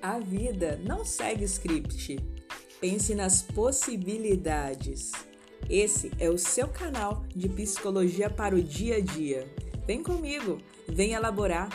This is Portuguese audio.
A vida não segue script. Pense nas possibilidades. Esse é o seu canal de psicologia para o dia a dia. Vem comigo, vem elaborar